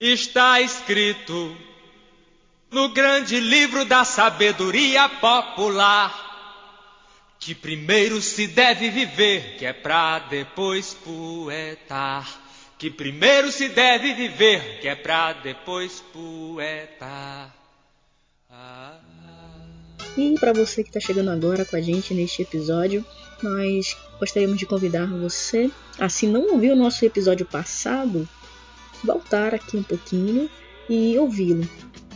Está escrito no grande livro da sabedoria popular que primeiro se deve viver, que é pra depois poetar. Que primeiro se deve viver, que é pra depois poetar. Ah. E para você que está chegando agora com a gente neste episódio, nós gostaríamos de convidar você, a se não ouviu o nosso episódio passado, voltar aqui um pouquinho e ouvi-lo.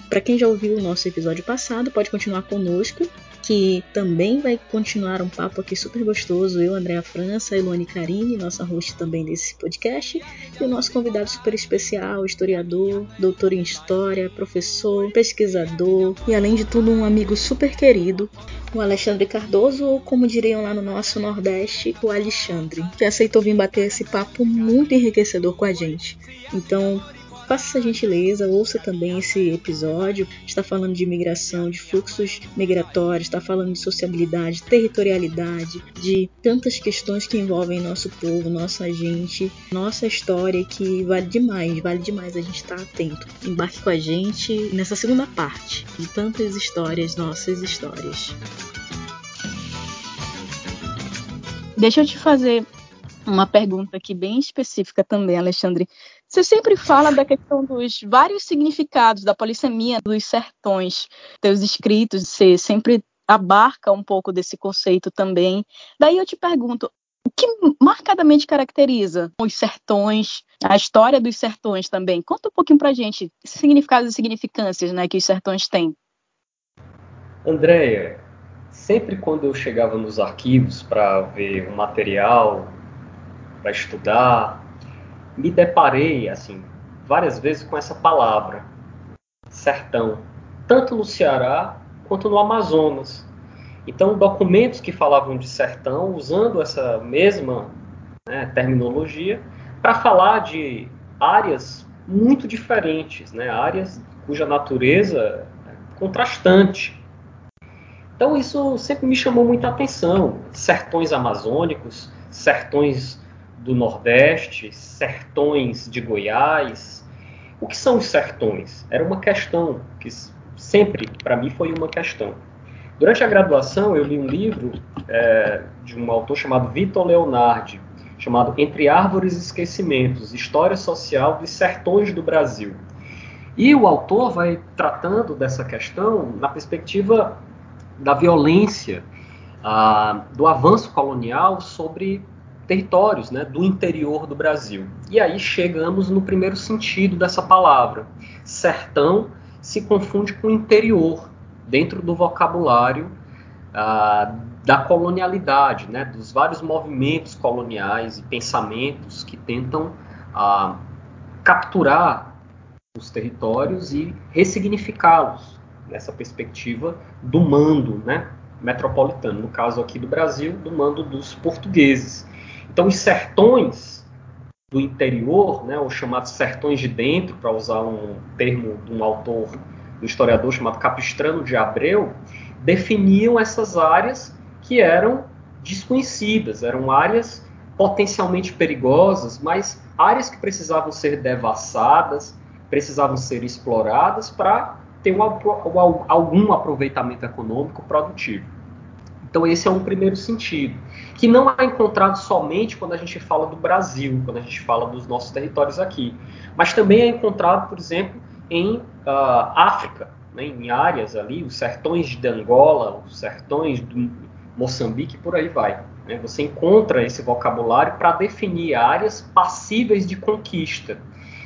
Para quem já ouviu o nosso episódio passado, pode continuar conosco, que também vai continuar um papo aqui super gostoso. Eu, Andréa França, Elone Carine, nossa host também desse podcast, e o nosso convidado super especial, historiador, doutor em história, professor, pesquisador e, além de tudo, um amigo super querido, o Alexandre Cardoso, ou como diriam lá no nosso Nordeste, o Alexandre, que aceitou vir bater esse papo muito enriquecedor com a gente. Então, faça essa gentileza, ouça também esse episódio. Está falando de migração, de fluxos migratórios, está falando de sociabilidade, territorialidade, de tantas questões que envolvem nosso povo, nossa gente, nossa história que vale demais, vale demais a gente estar atento. Embarque com a gente nessa segunda parte de tantas histórias, nossas histórias. Deixa eu te fazer uma pergunta aqui bem específica também, Alexandre. Você sempre fala da questão dos vários significados da polissemia dos sertões, teus escritos, você sempre abarca um pouco desse conceito também. Daí eu te pergunto, o que marcadamente caracteriza os sertões, a história dos sertões também? Conta um pouquinho pra gente significados e significâncias né, que os sertões têm. Andréia, sempre quando eu chegava nos arquivos para ver um material, para estudar, me deparei assim várias vezes com essa palavra, sertão, tanto no Ceará quanto no Amazonas. Então, documentos que falavam de sertão, usando essa mesma né, terminologia, para falar de áreas muito diferentes, né, áreas cuja natureza é contrastante. Então, isso sempre me chamou muita atenção. Sertões amazônicos, sertões do Nordeste, sertões de Goiás. O que são os sertões? Era uma questão que sempre, para mim, foi uma questão. Durante a graduação, eu li um livro é, de um autor chamado Vitor Leonardi, chamado Entre Árvores e Esquecimentos: História Social dos Sertões do Brasil. E o autor vai tratando dessa questão na perspectiva da violência, ah, do avanço colonial sobre territórios né, do interior do Brasil. E aí chegamos no primeiro sentido dessa palavra. Sertão se confunde com interior, dentro do vocabulário ah, da colonialidade, né, dos vários movimentos coloniais e pensamentos que tentam ah, capturar os territórios e ressignificá-los nessa perspectiva do mando né, metropolitano, no caso aqui do Brasil, do mando dos portugueses. Então, os sertões do interior, né, os chamados sertões de dentro, para usar um termo de um autor, um historiador chamado Capistrano de Abreu, definiam essas áreas que eram desconhecidas, eram áreas potencialmente perigosas, mas áreas que precisavam ser devassadas, precisavam ser exploradas para ter um, algum aproveitamento econômico produtivo. Então esse é um primeiro sentido, que não é encontrado somente quando a gente fala do Brasil, quando a gente fala dos nossos territórios aqui, mas também é encontrado, por exemplo, em uh, África, né, em áreas ali, os sertões de Angola, os sertões do Moçambique, por aí vai. Né? Você encontra esse vocabulário para definir áreas passíveis de conquista.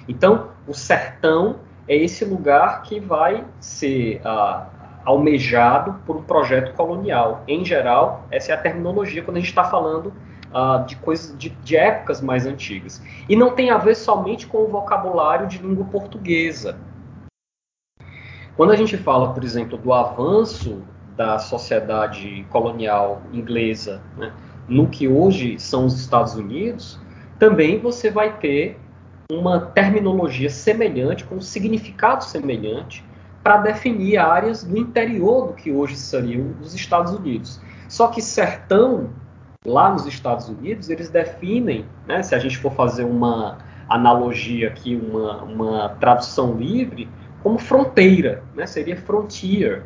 Então, o sertão é esse lugar que vai ser uh, almejado por um projeto colonial. Em geral, essa é a terminologia quando a gente está falando uh, de coisas de, de, épocas mais antigas. E não tem a ver somente com o vocabulário de língua portuguesa. Quando a gente fala, por exemplo, do avanço da sociedade colonial inglesa né, no que hoje são os Estados Unidos, também você vai ter uma terminologia semelhante, com um significado semelhante, para definir áreas do interior do que hoje seriam os Estados Unidos. Só que sertão, lá nos Estados Unidos, eles definem, né, se a gente for fazer uma analogia aqui, uma, uma tradução livre, como fronteira, né? seria frontier.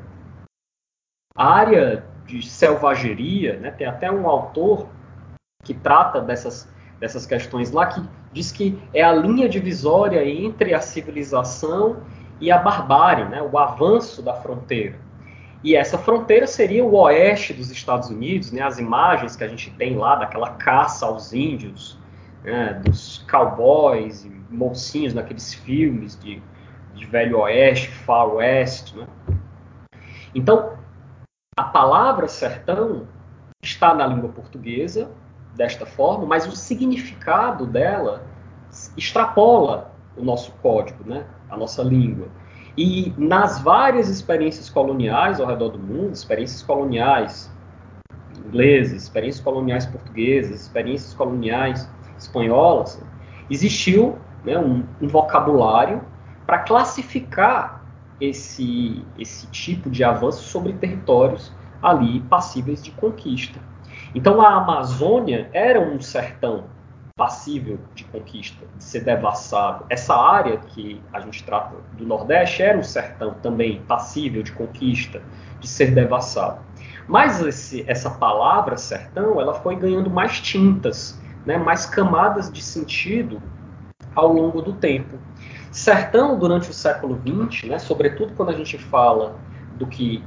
área de selvageria, né? tem até um autor que trata dessas, dessas questões lá, que diz que é a linha divisória entre a civilização e a barbárie, né? o avanço da fronteira. E essa fronteira seria o oeste dos Estados Unidos, né? as imagens que a gente tem lá daquela caça aos índios, né? dos cowboys e mocinhos naqueles filmes de, de Velho Oeste, Far West. Né? Então, a palavra sertão está na língua portuguesa desta forma, mas o significado dela extrapola o nosso código, né? A nossa língua. E nas várias experiências coloniais ao redor do mundo, experiências coloniais inglesas, experiências coloniais portuguesas, experiências coloniais espanholas, existiu né, um, um vocabulário para classificar esse, esse tipo de avanço sobre territórios ali passíveis de conquista. Então a Amazônia era um sertão passível de conquista, de ser devassado. Essa área que a gente trata do Nordeste era um sertão também passível de conquista, de ser devassado. Mas esse, essa palavra sertão, ela foi ganhando mais tintas, né, mais camadas de sentido ao longo do tempo. Sertão, durante o século XX, né, sobretudo quando a gente fala do que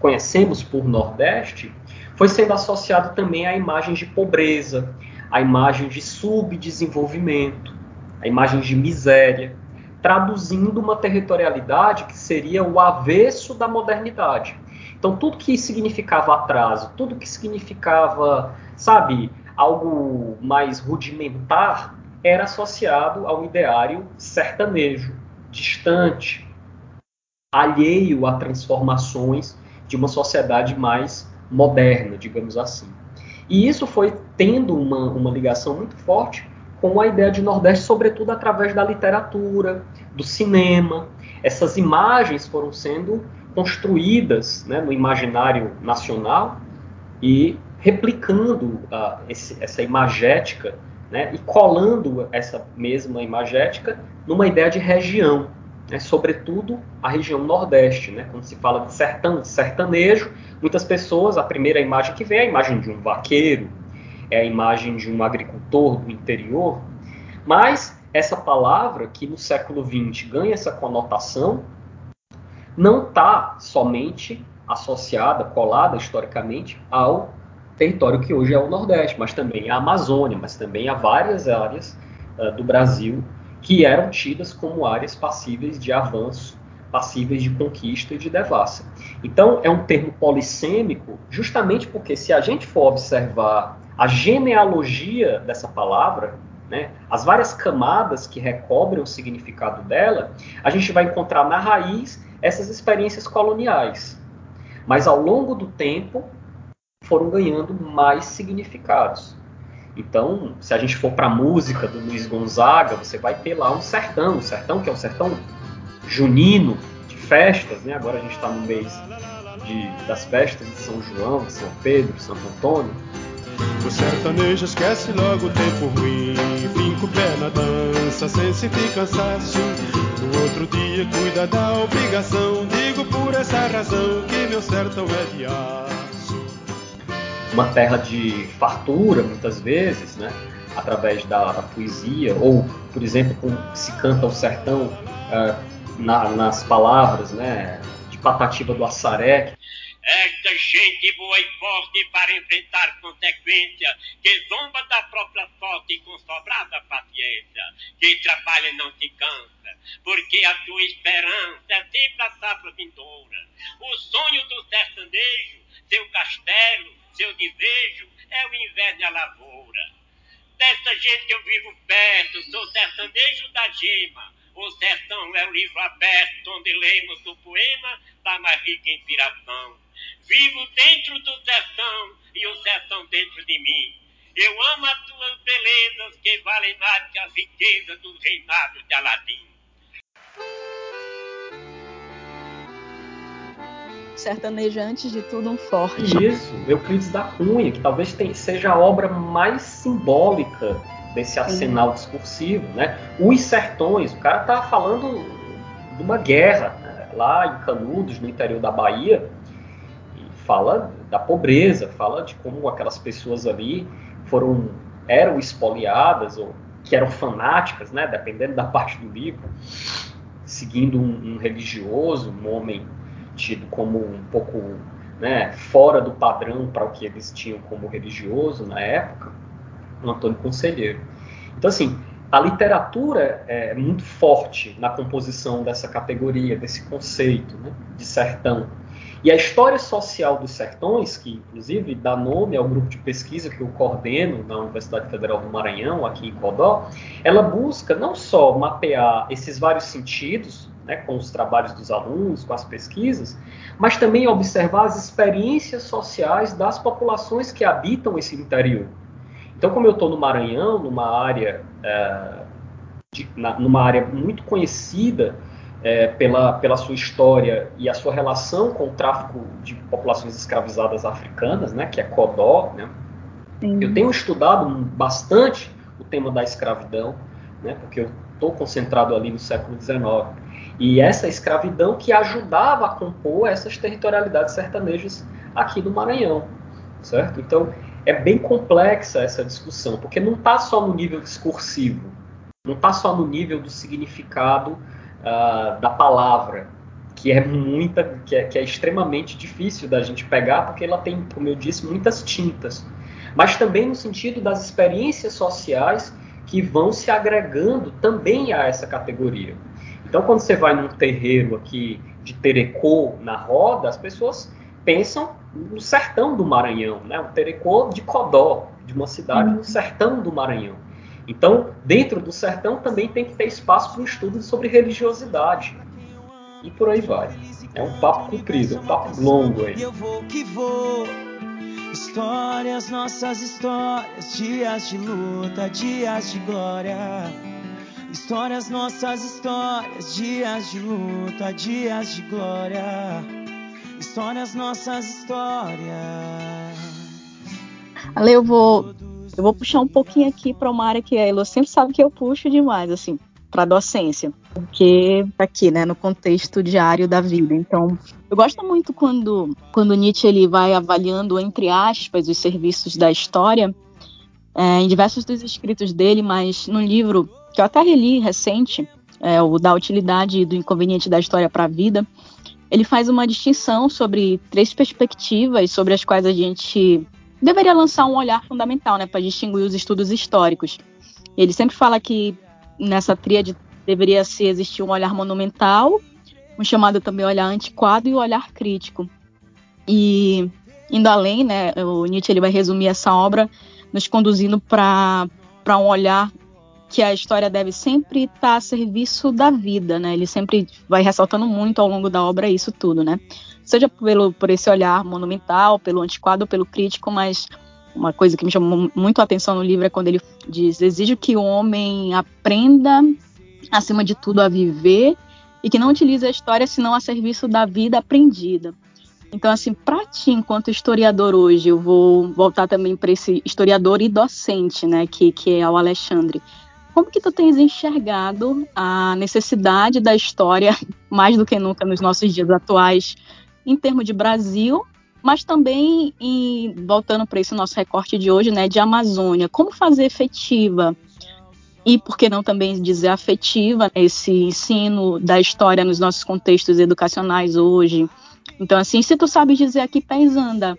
conhecemos por Nordeste, foi sendo associado também a imagens de pobreza, a imagem de subdesenvolvimento, a imagem de miséria, traduzindo uma territorialidade que seria o avesso da modernidade. Então, tudo que significava atraso, tudo que significava, sabe, algo mais rudimentar, era associado ao ideário sertanejo, distante, alheio a transformações de uma sociedade mais moderna, digamos assim. E isso foi tendo uma, uma ligação muito forte com a ideia de Nordeste, sobretudo através da literatura, do cinema. Essas imagens foram sendo construídas né, no imaginário nacional e replicando uh, esse, essa imagética né, e colando essa mesma imagética numa ideia de região, né, sobretudo a região Nordeste. Né, quando se fala de sertão, de sertanejo, muitas pessoas, a primeira imagem que vem é a imagem de um vaqueiro, é a imagem de um agricultor do interior, mas essa palavra que no século XX ganha essa conotação não está somente associada, colada historicamente ao território que hoje é o Nordeste, mas também a Amazônia, mas também a várias áreas uh, do Brasil que eram tidas como áreas passíveis de avanço, passíveis de conquista e de devassa. Então, é um termo polissêmico, justamente porque se a gente for observar a genealogia dessa palavra, né, as várias camadas que recobrem o significado dela, a gente vai encontrar na raiz essas experiências coloniais. Mas ao longo do tempo foram ganhando mais significados. Então, se a gente for para a música do Luiz Gonzaga, você vai ter lá um sertão, um sertão que é um sertão junino, de festas, né? Agora a gente está no mês de, das festas de São João, São Pedro, Santo Antônio. O sertanejo esquece logo o tempo ruim, finca o pé na dança, sem sentir cansaço. No outro dia cuida da obrigação, digo por essa razão que meu sertão é aço. Uma terra de fartura, muitas vezes, né? através da, da poesia, ou, por exemplo, como se canta o sertão uh, na, nas palavras né? de Patativa do Assaré, esta gente boa e forte para enfrentar consequência, que zomba da própria sorte com sobrada paciência, que trabalha e não se cansa, porque a sua esperança é sempre a safra vindoura. O sonho do sertanejo, seu castelo, seu desejo, é o inverno e a lavoura. Dessa gente eu vivo perto, sou sertanejo da gema, o sertão é o livro aberto onde lemos o poema da mais rica inspiração. Vivo dentro do sertão e o sertão dentro de mim. Eu amo as tuas belezas que valem mais que as riquezas do reinado de Aladim. Sertanejo antes de tudo um forte. Isso, Euclides da Cunha, que talvez seja a obra mais simbólica desse arsenal discursivo, né? Os sertões, o cara tá falando de uma guerra né? lá em Canudos, no interior da Bahia, e fala da pobreza, fala de como aquelas pessoas ali foram eram espoliadas ou que eram fanáticas, né? Dependendo da parte do livro, seguindo um, um religioso, um homem tido como um pouco né, fora do padrão para o que eles tinham como religioso na época, o Antônio Conselheiro. Então, assim, a literatura é muito forte na composição dessa categoria, desse conceito né, de sertão. E a história social dos sertões, que inclusive dá nome ao grupo de pesquisa que eu coordeno na Universidade Federal do Maranhão, aqui em Codó, ela busca não só mapear esses vários sentidos, né, com os trabalhos dos alunos, com as pesquisas, mas também observar as experiências sociais das populações que habitam esse interior. Então, como eu estou no Maranhão, numa área, é, de, na, numa área muito conhecida é, pela, pela sua história e a sua relação com o tráfico de populações escravizadas africanas, né, que é CODó, né, eu tenho estudado bastante o tema da escravidão, né, porque eu estou concentrado ali no século XIX. E essa escravidão que ajudava a compor essas territorialidades sertanejas aqui no Maranhão, certo? Então, é bem complexa essa discussão, porque não está só no nível discursivo, não está só no nível do significado uh, da palavra, que é muita, que é, que é extremamente difícil da gente pegar, porque ela tem, como eu disse, muitas tintas, mas também no sentido das experiências sociais que vão se agregando também a essa categoria. Então, quando você vai num terreiro aqui de Terecô na roda, as pessoas pensam no sertão do Maranhão, né? O Terecô de Codó, de uma cidade no sertão do Maranhão. Então, dentro do sertão também tem que ter espaço para um estudo sobre religiosidade. E por aí vai. É um papo comprido, é um papo longo aí. Eu vou que vou. Histórias, nossas histórias, dias de luta, dias de glória. Histórias, nossas histórias, dias de luta, dias de glória. Histórias, nossas histórias. Ale, eu vou, eu vou puxar um pouquinho aqui para uma área que a Elo sempre sabe que eu puxo demais, assim, para docência, porque tá aqui, né, no contexto diário da vida. Então, eu gosto muito quando, quando Nietzsche ele vai avaliando entre aspas os serviços da história é, em diversos dos escritos dele, mas no livro que eu até reli recente, é, o da utilidade e do inconveniente da história para a vida, ele faz uma distinção sobre três perspectivas sobre as quais a gente deveria lançar um olhar fundamental, né, para distinguir os estudos históricos. Ele sempre fala que nessa tríade deveria se existir um olhar monumental, um chamado também olhar antiquado e o olhar crítico. E indo além, né, o Nietzsche ele vai resumir essa obra nos conduzindo para um olhar que a história deve sempre estar tá a serviço da vida, né? Ele sempre vai ressaltando muito ao longo da obra isso tudo, né? Seja pelo, por esse olhar monumental, pelo antiquado, pelo crítico, mas uma coisa que me chamou muito a atenção no livro é quando ele diz: exige que o homem aprenda, acima de tudo, a viver e que não utilize a história senão a serviço da vida aprendida. Então, assim, para ti, enquanto historiador hoje, eu vou voltar também para esse historiador e docente, né, que, que é o Alexandre. Como que tu tens enxergado a necessidade da história, mais do que nunca nos nossos dias atuais, em termos de Brasil, mas também em, voltando para esse nosso recorte de hoje, né, de Amazônia, como fazer efetiva e por que não também dizer afetiva esse ensino da história nos nossos contextos educacionais hoje? Então, assim, se tu sabe dizer aqui pés anda,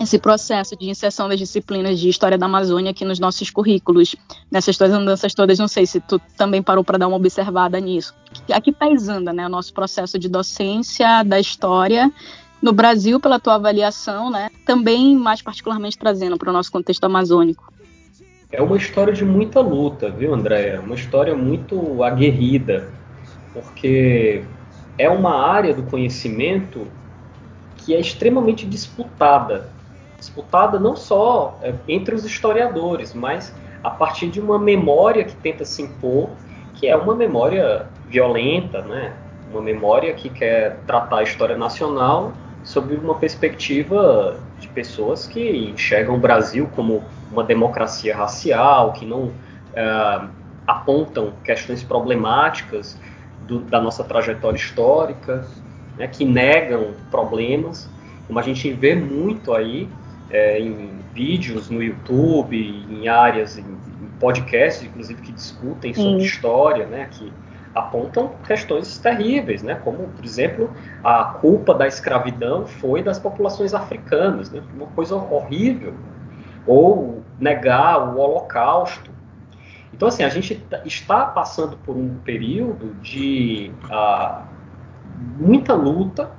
esse processo de inserção das disciplinas de história da Amazônia aqui nos nossos currículos, nessas tuas andanças todas, não sei se tu também parou para dar uma observada nisso. Aqui pés anda, né, o nosso processo de docência da história no Brasil, pela tua avaliação, né, também mais particularmente trazendo para o nosso contexto amazônico. É uma história de muita luta, viu, Andréia? Uma história muito aguerrida, porque é uma área do conhecimento que é extremamente disputada disputada não só é, entre os historiadores, mas a partir de uma memória que tenta se impor, que é uma memória violenta, né? uma memória que quer tratar a história nacional sob uma perspectiva de pessoas que enxergam o Brasil como uma democracia racial, que não, uh, apontam questões problemáticas do, da nossa trajetória histórica, né, que negam problemas, como a gente vê muito aí é, em vídeos no YouTube, em áreas, em, em podcasts, inclusive, que discutem sobre Sim. história, né, que apontam questões terríveis, né, como, por exemplo, a culpa da escravidão foi das populações africanas, né, uma coisa horrível, ou negar o Holocausto. Então, assim, a gente está passando por um período de uh, muita luta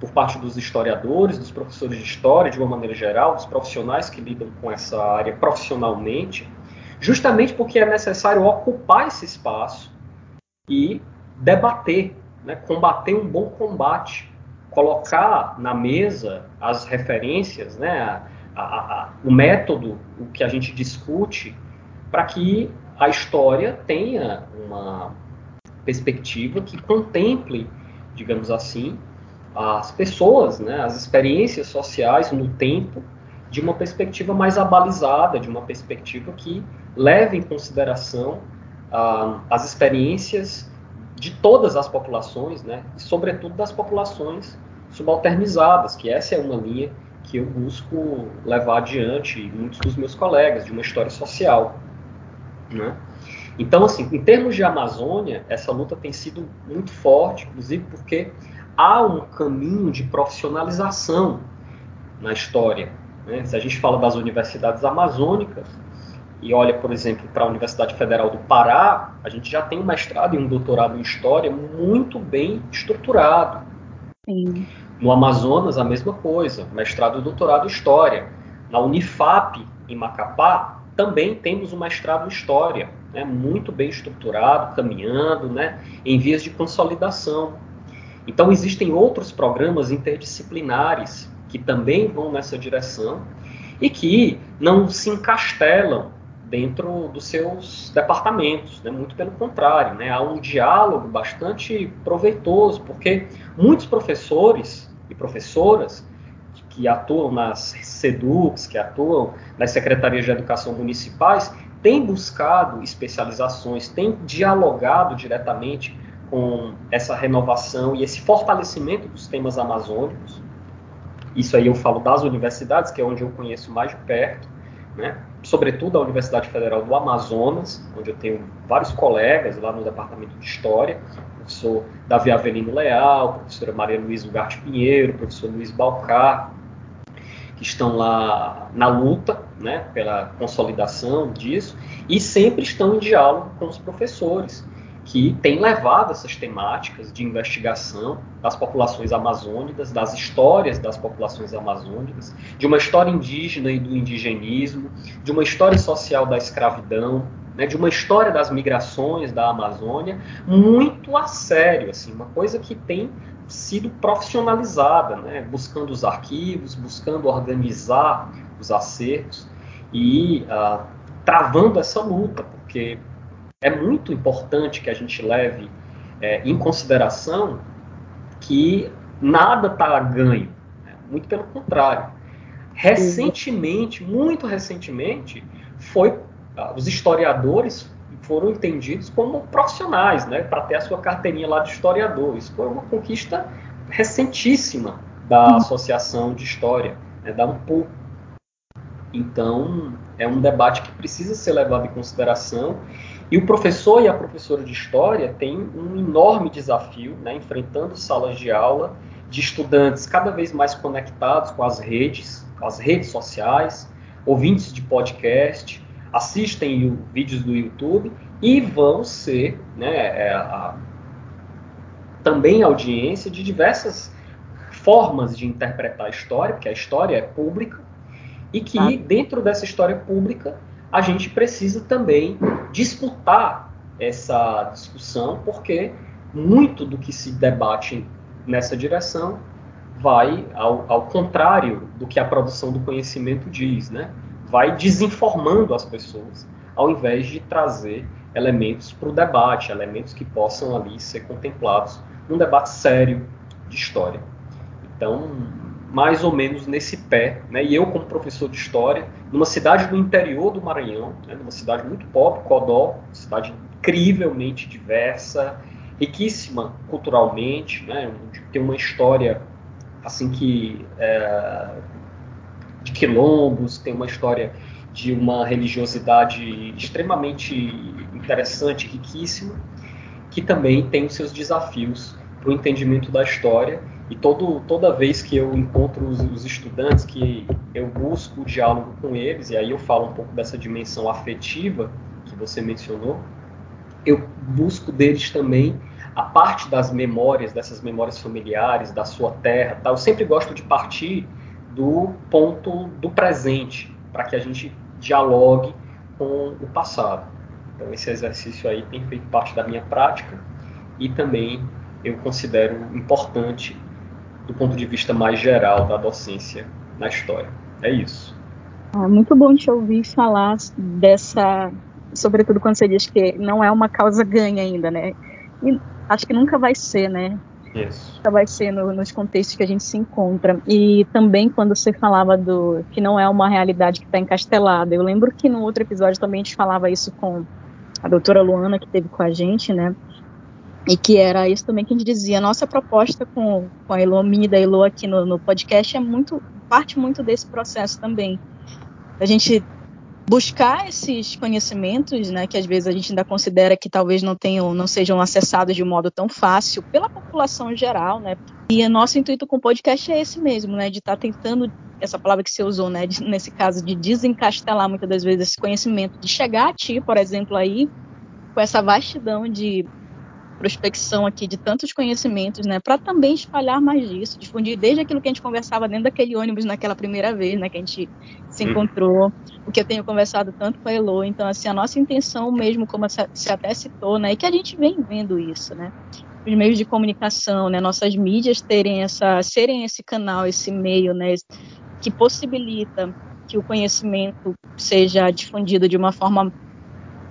por parte dos historiadores, dos professores de história, de uma maneira geral, dos profissionais que lidam com essa área profissionalmente, justamente porque é necessário ocupar esse espaço e debater, né, combater um bom combate, colocar na mesa as referências, né, a, a, a, o método, o que a gente discute, para que a história tenha uma perspectiva que contemple, digamos assim, as pessoas, né, as experiências sociais no tempo, de uma perspectiva mais abalizada, de uma perspectiva que leve em consideração ah, as experiências de todas as populações, né, e sobretudo das populações subalternizadas, que essa é uma linha que eu busco levar adiante, muitos dos meus colegas, de uma história social. Né? Então, assim, em termos de Amazônia, essa luta tem sido muito forte, inclusive porque há um caminho de profissionalização na história. Né? Se a gente fala das universidades amazônicas e olha, por exemplo, para a Universidade Federal do Pará, a gente já tem um mestrado e um doutorado em história muito bem estruturado. Sim. No Amazonas, a mesma coisa, mestrado e doutorado em história. Na Unifap, em Macapá, também temos um mestrado em história, né? muito bem estruturado, caminhando, né? em vias de consolidação. Então, existem outros programas interdisciplinares que também vão nessa direção e que não se encastelam dentro dos seus departamentos, né? muito pelo contrário, né? há um diálogo bastante proveitoso, porque muitos professores e professoras que atuam nas SEDUCs, que atuam nas secretarias de educação municipais, têm buscado especializações, têm dialogado diretamente com essa renovação e esse fortalecimento dos temas amazônicos. Isso aí eu falo das universidades, que é onde eu conheço mais de perto, né? Sobretudo a Universidade Federal do Amazonas, onde eu tenho vários colegas lá no departamento de História, professor Davi Avelino Leal, professora Maria Luiz Ugarte Pinheiro, professor Luiz Balcar, que estão lá na luta né, pela consolidação disso, e sempre estão em diálogo com os professores que tem levado essas temáticas de investigação das populações amazônicas, das histórias das populações amazônicas, de uma história indígena e do indigenismo, de uma história social da escravidão, né, de uma história das migrações da Amazônia, muito a sério, assim, uma coisa que tem sido profissionalizada, né, buscando os arquivos, buscando organizar os acertos e uh, travando essa luta, porque é muito importante que a gente leve é, em consideração que nada está ganho. Né? Muito pelo contrário. Recentemente, muito recentemente, foi ah, os historiadores foram entendidos como profissionais, né, para ter a sua carteirinha lá de historiador. Isso foi uma conquista recentíssima da Associação de História, né, da UNPU. Então, é um debate que precisa ser levado em consideração e o professor e a professora de história têm um enorme desafio, né, enfrentando salas de aula de estudantes cada vez mais conectados com as redes, com as redes sociais, ouvintes de podcast, assistem vídeos do YouTube e vão ser né, é, a, também audiência de diversas formas de interpretar a história, porque a história é pública, e que dentro dessa história pública a gente precisa também disputar essa discussão, porque muito do que se debate nessa direção vai ao, ao contrário do que a produção do conhecimento diz, né? Vai desinformando as pessoas, ao invés de trazer elementos para o debate, elementos que possam ali ser contemplados num debate sério de história. Então, mais ou menos nesse pé, né? E eu como professor de história, numa cidade do interior do Maranhão, né? numa cidade muito pobre, Codó, cidade incrivelmente diversa, riquíssima culturalmente, né? Tem uma história assim que é, de quilombos, tem uma história de uma religiosidade extremamente interessante, riquíssima, que também tem os seus desafios para o entendimento da história. E todo, toda vez que eu encontro os, os, estudantes, que eu busco o diálogo com eles, e aí eu falo um pouco dessa dimensão afetiva que você mencionou, eu busco deles também a parte das memórias, dessas memórias familiares, da sua terra. Tá? Eu sempre gosto de partir do ponto do presente, para que a gente dialogue com o passado. Então, esse exercício aí tem feito parte da minha prática e também eu considero importante do ponto de vista mais geral da docência na história. É isso. É muito bom te ouvir falar dessa, sobretudo quando você diz que não é uma causa ganha ainda, né? E acho que nunca vai ser, né? Isso. Nunca vai ser no, nos contextos que a gente se encontra. E também quando você falava do que não é uma realidade que está encastelada. Eu lembro que no outro episódio também a gente falava isso com a doutora Luana, que teve com a gente, né? E que era isso também que a gente dizia. Nossa proposta com, com a Elo, mini da Elo aqui no, no podcast é muito, parte muito desse processo também. A gente buscar esses conhecimentos, né, que às vezes a gente ainda considera que talvez não tenham, não sejam acessados de um modo tão fácil pela população em geral, né? E o nosso intuito com o podcast é esse mesmo, né, de estar tá tentando essa palavra que você usou, né, de, nesse caso de desencastelar muitas das vezes esse conhecimento, de chegar a ti, por exemplo, aí com essa vastidão de prospecção aqui de tantos conhecimentos, né, para também espalhar mais disso, difundir desde aquilo que a gente conversava dentro daquele ônibus naquela primeira vez, né, que a gente se encontrou, o que eu tenho conversado tanto com a Elo, então assim, a nossa intenção mesmo, como você até citou, né, é que a gente vem vendo isso, né, os meios de comunicação, né, nossas mídias terem essa, serem esse canal, esse meio, né, que possibilita que o conhecimento seja difundido de uma forma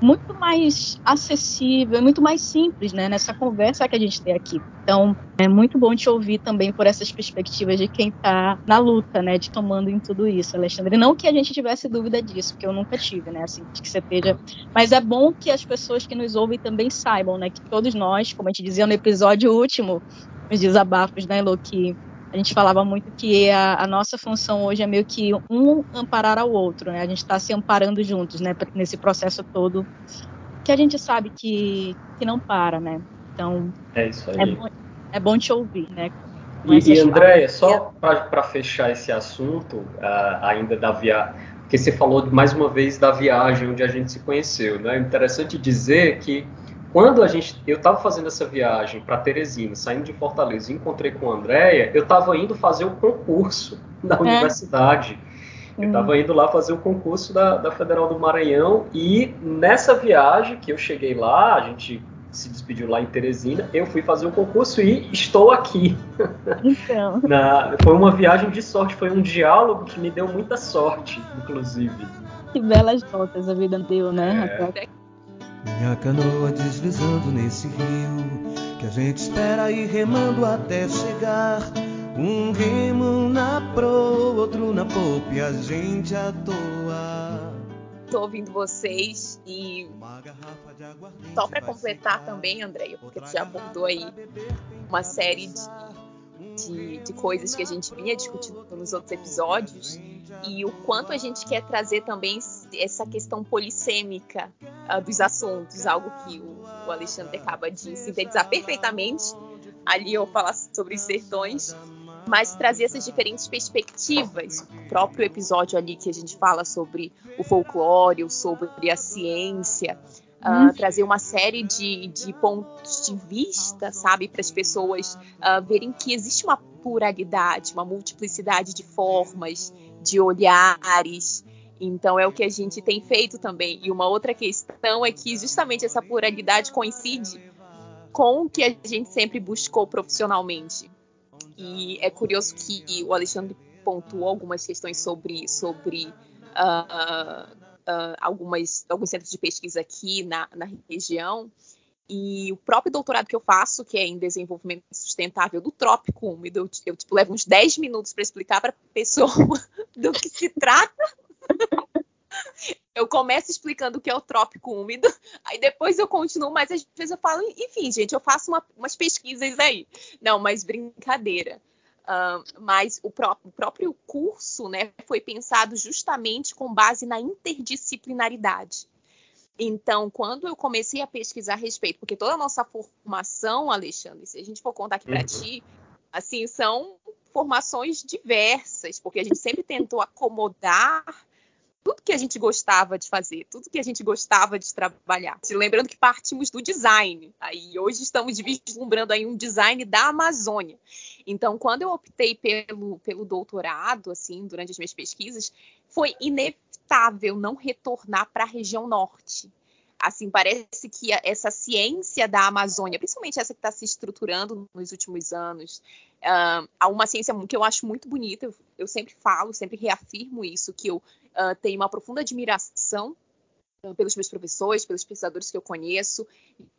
muito mais acessível, muito mais simples, né, nessa conversa que a gente tem aqui. Então, é muito bom te ouvir também por essas perspectivas de quem está na luta, né, de tomando em tudo isso, Alexandre. Não que a gente tivesse dúvida disso, porque eu nunca tive, né, assim, que você esteja. Mas é bom que as pessoas que nos ouvem também saibam, né, que todos nós, como a gente dizia no episódio último, os desabafos, né, Elo, que a gente falava muito que a, a, nossa função hoje é meio que um amparar ao outro, né? A gente está se amparando juntos, né? Nesse processo todo que a gente sabe que, que não para, né? Então é isso aí. É bom, é bom te ouvir, né? E, e Andréia, só para fechar esse assunto uh, ainda da viagem, porque você falou mais uma vez da viagem onde a gente se conheceu, né? É interessante dizer que quando a gente, eu estava fazendo essa viagem para Teresina, saindo de Fortaleza, e encontrei com a Andréia, eu estava indo fazer o concurso da é. universidade. Eu estava indo lá fazer o concurso da, da Federal do Maranhão e nessa viagem que eu cheguei lá, a gente se despediu lá em Teresina, eu fui fazer o concurso e estou aqui. Então. Na, foi uma viagem de sorte, foi um diálogo que me deu muita sorte, inclusive. Que belas notas a vida deu, né? É. Minha canoa deslizando nesse rio que a gente espera ir remando até chegar. Um remo na proa, outro na popa e a gente à toa. Tô ouvindo vocês e só para completar também, Andréia, porque tu já abordou aí uma série de de, de coisas que a gente vinha discutindo nos outros episódios e o quanto a gente quer trazer também essa questão polissêmica uh, dos assuntos, algo que o, o, Alexandre acaba de sintetizar perfeitamente ali eu falar sobre os sertões, mas trazer essas diferentes perspectivas. O próprio episódio ali que a gente fala sobre o folclore, sobre a ciência, Uh, trazer uma série de, de, pontos de vista, sabe, para as pessoas uh, verem que existe uma pluralidade, uma multiplicidade de formas, de olhares. Então é o que a gente tem feito também. E uma outra questão é que justamente essa pluralidade coincide com o que a gente sempre buscou profissionalmente. E é curioso que o Alexandre pontuou algumas questões sobre, sobre uh, uh, algumas, alguns centros de pesquisa aqui na, na região. E o próprio doutorado que eu faço, que é em desenvolvimento sustentável do trópico úmido, eu, eu tipo, levo uns 10 minutos para explicar para a pessoa do que se trata. eu começo explicando o que é o trópico úmido, aí depois eu continuo, mas às vezes eu falo, enfim, gente, eu faço uma, umas pesquisas aí. Não, mas brincadeira. Uh, mas o, pró o, próprio curso né, foi pensado justamente com base na interdisciplinaridade. Então, quando eu comecei a pesquisar a respeito, porque toda a nossa formação, Alexandre, se a gente for contar aqui para uhum. ti, assim, são formações diversas, porque a gente sempre tentou acomodar tudo que a gente gostava de fazer, tudo que a gente gostava de trabalhar. Lembrando que partimos do design. Aí hoje estamos vislumbrando aí um design da Amazônia. Então, quando eu optei pelo, pelo doutorado, assim, durante as minhas pesquisas, foi inevitável não retornar para a região norte. Assim, parece que essa ciência da Amazônia, principalmente essa que está se estruturando nos últimos anos, uh, há uma ciência que eu acho muito bonita, eu, eu sempre falo, sempre reafirmo isso, que eu uh, tenho uma profunda admiração pelos meus professores, pelos pesquisadores que eu conheço,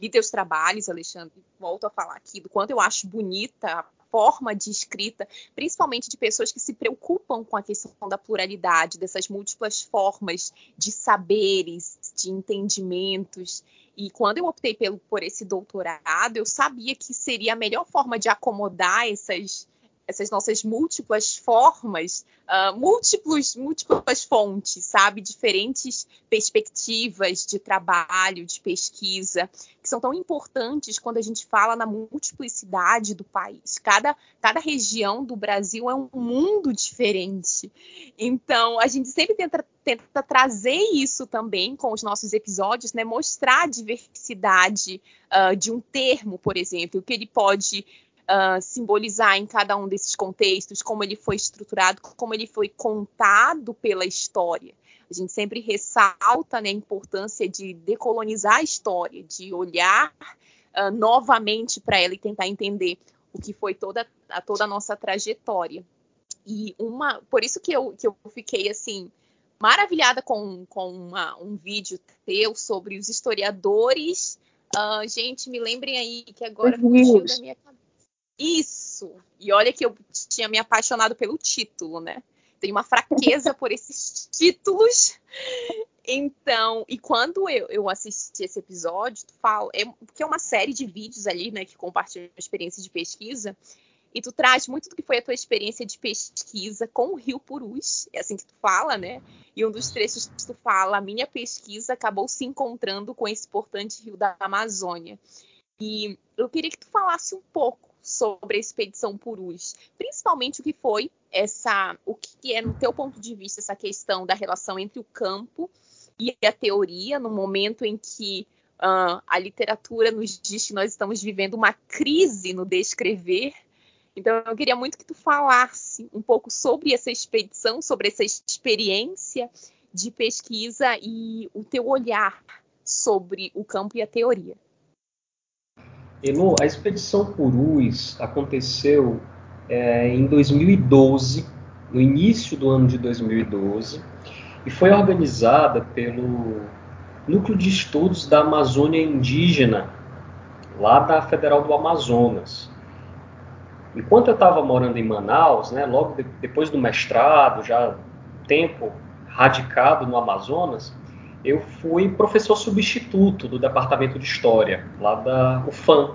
e teus trabalhos, Alexandre, volto a falar aqui do quanto eu acho bonita a forma de escrita, principalmente de pessoas que se preocupam com a questão da pluralidade, dessas múltiplas formas de saberes, de entendimentos. E quando eu optei pelo, por esse doutorado, eu sabia que seria a melhor forma de acomodar essas essas nossas múltiplas formas, uh, múltiplos, múltiplas fontes, sabe? Diferentes perspectivas de trabalho, de pesquisa, que são tão importantes quando a gente fala na multiplicidade do país. Cada, cada região do Brasil é um mundo diferente. Então, a gente sempre tenta, tenta trazer isso também com os nossos episódios, né? Mostrar a diversidade uh, de um termo, por exemplo, o que ele pode uh, simbolizar em cada um desses contextos, como ele foi estruturado, como ele foi contado pela história. A gente sempre ressalta né, a importância de decolonizar a história, de olhar uh, novamente para ela e tentar entender o que foi toda a, toda a nossa trajetória. E uma, por isso que eu, que eu fiquei assim maravilhada com, com uma, um vídeo teu sobre os historiadores. Uh, gente, me lembrem aí que agora fugiu da minha cabeça. Isso! E olha que eu tinha me apaixonado pelo título, né? Tenho uma fraqueza por esses títulos. Então, e quando eu, eu assisti esse episódio, tu fala, é, porque é uma série de vídeos ali, né, que compartilham a experiência de pesquisa, e tu traz muito do que foi a tua experiência de pesquisa com o Rio Purus, é assim que tu fala, né? E um dos trechos que tu fala, a minha pesquisa acabou se encontrando com esse importante rio da Amazônia. E eu queria que tu falasse um pouco sobre a expedição Purus, principalmente o que foi essa, o que é no teu ponto de vista essa questão da relação entre o campo e a teoria, no momento em que uh, a literatura nos diz que nós estamos vivendo uma crise no descrever. Então, eu queria muito que tu falasse um pouco sobre essa expedição, sobre essa experiência de pesquisa e o teu olhar sobre o campo e a teoria. Elo, a expedição Purus aconteceu é, em 2012, no início do ano de 2012, e foi organizada pelo Núcleo de Estudos da Amazônia Indígena, lá da Federal do Amazonas. Enquanto eu estava morando em Manaus, né, logo de, depois do mestrado, já tempo radicado no Amazonas, eu fui professor substituto do Departamento de História, lá da UFAM.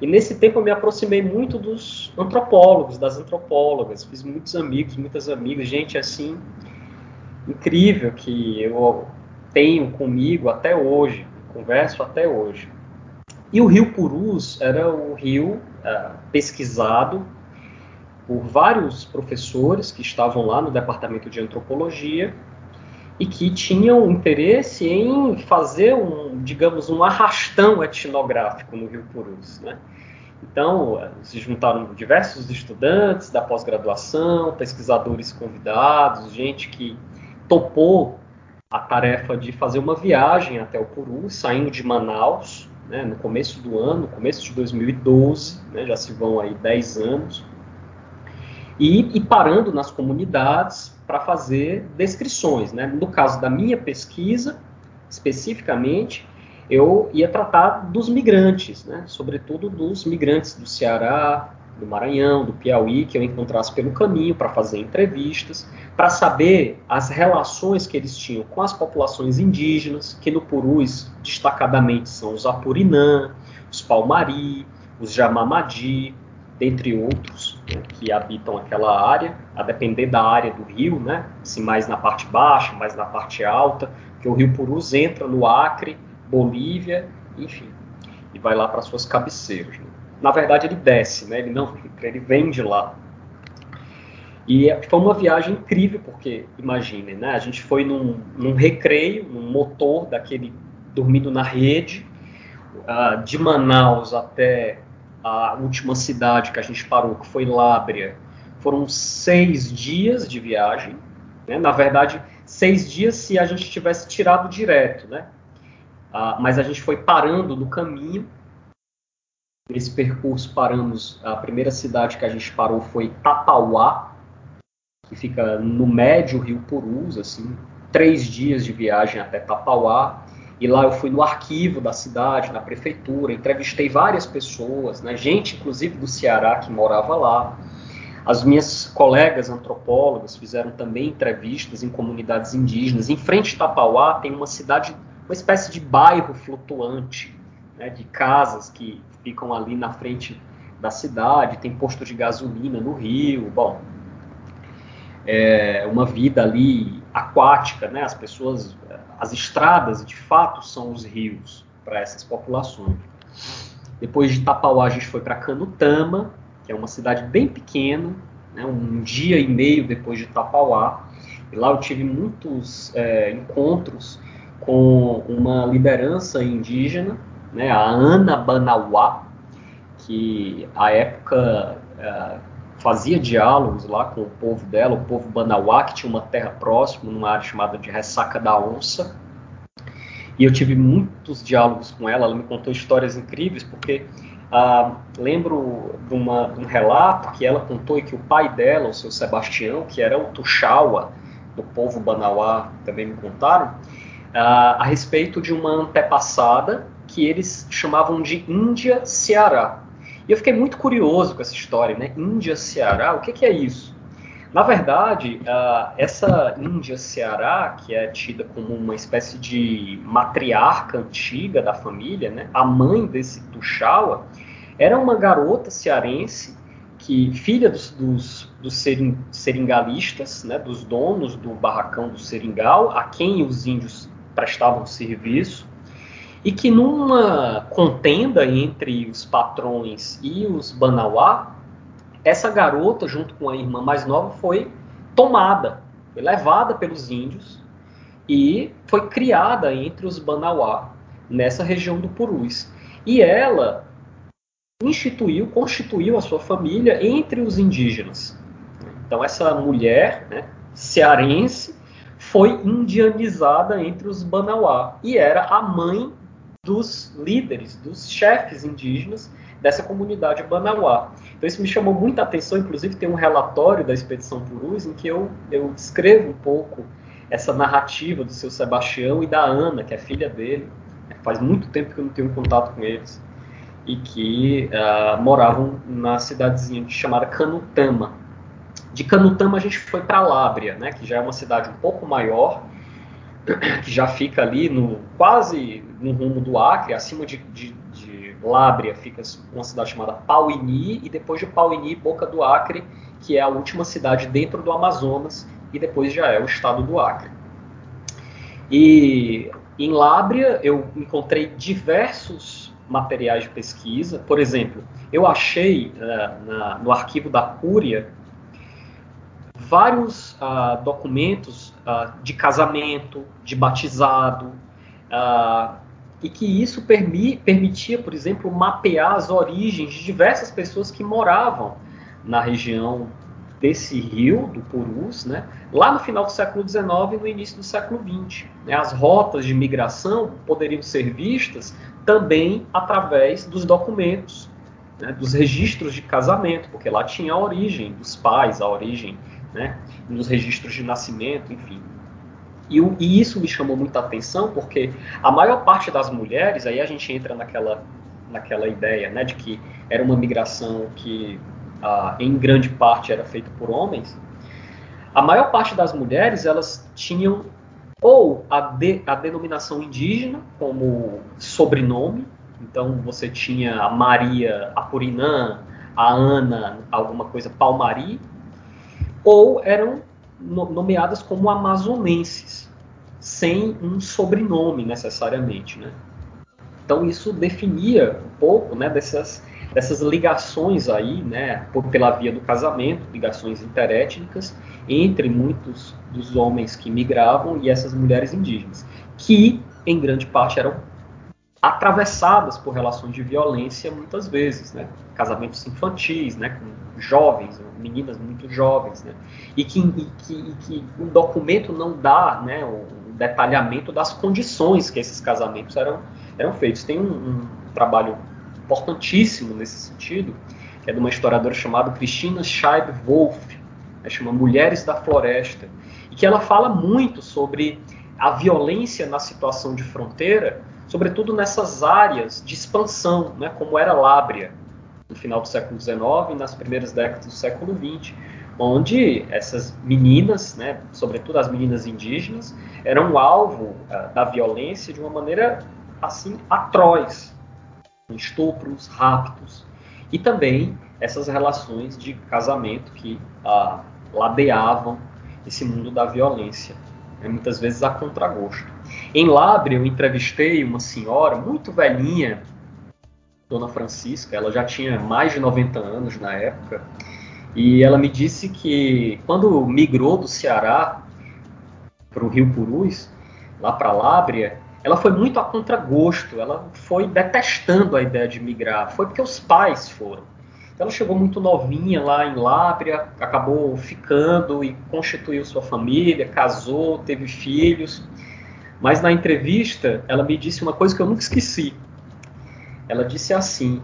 E nesse tempo eu me aproximei muito dos antropólogos, das antropólogas, fiz muitos amigos, muitas amigas, gente assim incrível que eu tenho comigo até hoje, converso até hoje. E o Rio Purus era o rio uh, pesquisado por vários professores que estavam lá no departamento de antropologia e que tinham interesse em fazer um, digamos, um arrastão etnográfico no Rio Purus, né? Então, se juntaram diversos estudantes da pós-graduação, pesquisadores convidados, gente que topou a tarefa de fazer uma viagem até o Purus, saindo de Manaus, né, no começo do ano, começo de 2012, né, já se vão aí 10 anos, e, e parando nas comunidades para fazer descrições. Né? No caso da minha pesquisa, especificamente, eu ia tratar dos migrantes, né? sobretudo dos migrantes do Ceará, do Maranhão, do Piauí, que eu encontrasse pelo caminho para fazer entrevistas, para saber as relações que eles tinham com as populações indígenas, que no Purus, destacadamente, são os Apurinã, os Palmari, os Jamamadi, dentre outros, que habitam aquela área, a depender da área do rio, né, se mais na parte baixa, mais na parte alta, que o rio Purus entra no Acre, Bolívia, enfim, e vai lá para suas cabeceiras. Né na verdade ele desce, né? Ele não ele vem de lá. E foi uma viagem incrível, porque, imaginem, né? A gente foi num, num recreio, num motor daquele dormindo na rede, uh, de Manaus até a última cidade que a gente parou, que foi Lábrea. Foram seis dias de viagem, né? Na verdade, seis dias se a gente tivesse tirado direto, né? Uh, mas a gente foi parando no caminho Nesse percurso paramos, a primeira cidade que a gente parou foi Tapauá, que fica no médio Rio Purus, assim, três dias de viagem até Tapauá. E lá eu fui no arquivo da cidade, na prefeitura, entrevistei várias pessoas, né, gente inclusive do Ceará que morava lá. As minhas colegas antropólogas fizeram também entrevistas em comunidades indígenas. Em frente a Tapauá tem uma cidade, uma espécie de bairro flutuante, né, de casas que ficam ali na frente da cidade, tem posto de gasolina no rio, bom, é uma vida ali aquática, né? As pessoas, as estradas, de fato, são os rios para essas populações. Depois de Tapauá, a gente foi para Canutama, que é uma cidade bem pequena, né? um dia e meio depois de Tapauá. E lá eu tive muitos é, encontros com uma liderança indígena né, a Ana Banauá, que à época é, fazia diálogos lá com o povo dela, o povo Banauá, que tinha uma terra próxima, numa área chamada de Ressaca da Onça. E eu tive muitos diálogos com ela, ela me contou histórias incríveis, porque ah, lembro de, uma, de, um relato que ela contou que o pai dela, o seu Sebastião, que era o Tuxaua, do povo Banauá, também me contaram, ah, a respeito de uma antepassada que eles chamavam de Índia Ceará. E eu fiquei muito curioso com essa história, né? Índia Ceará, o que, que é isso? Na verdade, uh, essa Índia Ceará, que é tida como uma espécie de matriarca antiga da família, né? a mãe desse Tuxaua, era uma garota cearense que filha dos, dos, dos seringalistas, né? dos donos do barracão do seringal, a quem os índios prestavam serviço, e que numa contenda entre os patrões e os Banauá, essa garota, junto com a irmã mais nova, foi tomada, foi levada pelos índios e foi criada entre os Banauá, nessa região do Purus. E ela instituiu, constituiu a sua família entre os indígenas. Então essa mulher, né, cearense, foi indianizada entre os Banauá e era a mãe dos líderes, dos chefes indígenas dessa comunidade Banauá. Então isso me chamou muita atenção, inclusive tem um relatório da Expedição Purus em que eu, eu descrevo um pouco essa narrativa do seu Sebastião e da Ana, que é filha dele. Faz muito tempo que eu não tenho contato com eles. E que uh, moravam na cidadezinha chamada Canutama. De Canutama a gente foi para Lábria, né, que já é uma cidade um pouco maior, que já fica ali no quase no rumo do Acre, acima de, de, de Lábrea fica uma cidade chamada Pauini, e depois de Pauini, Boca do Acre, que é a última cidade dentro do Amazonas, e depois já é o estado do Acre. E em Lábrea eu encontrei diversos materiais de pesquisa, por exemplo, eu achei uh, na, no arquivo da Cúria vários uh, documentos uh, de casamento, de batizado, uh, e que isso permi permitia, por exemplo, mapear as origens de diversas pessoas que moravam na região desse rio, do Purus, né, lá no final do século XIX e no início do século XX. Né, as rotas de migração poderiam ser vistas também através dos documentos, né, dos registros de casamento, porque lá tinha a origem dos pais, a origem né, nos registros de nascimento, enfim. E, e, isso me chamou muita atenção porque a maior parte das mulheres, aí a gente entra naquela, naquela ideia né, de que era uma migração que ah, em grande parte era feita por homens, a maior parte das mulheres elas tinham ou a, de, a denominação indígena como sobrenome, então você tinha a Maria Apurinã, a Ana, alguma coisa Palmari, ou eram nomeadas como amazonenses, sem um sobrenome necessariamente, né? Então isso definia um pouco, né, dessas, dessas ligações aí, né, por, pela via do casamento, ligações interétnicas entre muitos dos homens que migravam e essas mulheres indígenas, que em grande parte eram atravessadas por relações de violência muitas vezes, né? Casamentos infantis, né? Com jovens, meninas muito jovens, né? E que, e que, e que o documento não dá, né? O, detalhamento das condições que esses casamentos eram, eram feitos. Tem um, um trabalho importantíssimo nesse sentido, que é de uma historiadora chamada Christina Scheib Wolf, né? chama Mulheres da Floresta, e que ela fala muito sobre a violência na situação de fronteira sobretudo nessas áreas de expansão, né, como era Lábria, no final do século XIX e nas primeiras décadas do século XX, onde essas meninas, né, sobretudo as meninas indígenas, eram alvo uh, da violência de uma maneira assim atroz, estupros, raptos e também essas relações de casamento que uh, ladeavam esse mundo da violência, né, muitas vezes a contragosto. Em Labre, eu entrevistei uma senhora muito velhinha, Dona Francisca, ela já tinha mais de 90 anos na época, e ela me disse que quando migrou do Ceará para o Rio Purus, lá para Lábria, ela foi muito a contragosto, ela foi detestando a ideia de migrar, foi porque os pais foram. Então ela chegou muito novinha lá em Lábria, acabou ficando e constituiu sua família, casou, teve filhos. Mas na entrevista, ela me disse uma coisa que eu nunca esqueci. Ela disse assim,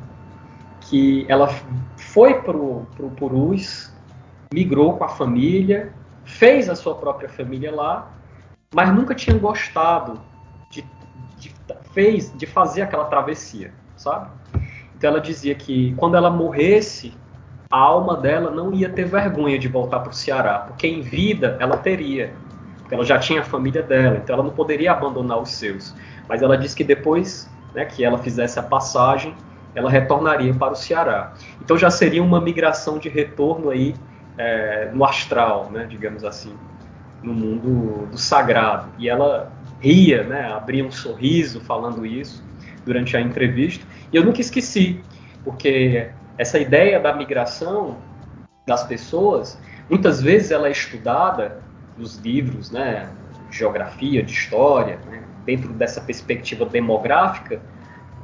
que ela foi para o Purus, migrou com a família, fez a sua própria família lá, mas nunca tinha gostado de, de, fez, de fazer aquela travessia, sabe? Então ela dizia que quando ela morresse, a alma dela não ia ter vergonha de voltar para o Ceará, porque em vida ela teria porque ela já tinha a família dela, então ela não poderia abandonar os seus. Mas ela disse que depois né, que ela fizesse a passagem, ela retornaria para o Ceará. Então já seria uma migração de retorno aí é, no astral, né, digamos assim, no mundo do sagrado. E ela ria, né, abria um sorriso falando isso durante a entrevista. E eu nunca esqueci, porque essa ideia da migração das pessoas, muitas vezes ela é estudada nos livros, né, de geografia, de história, né, dentro dessa perspectiva demográfica,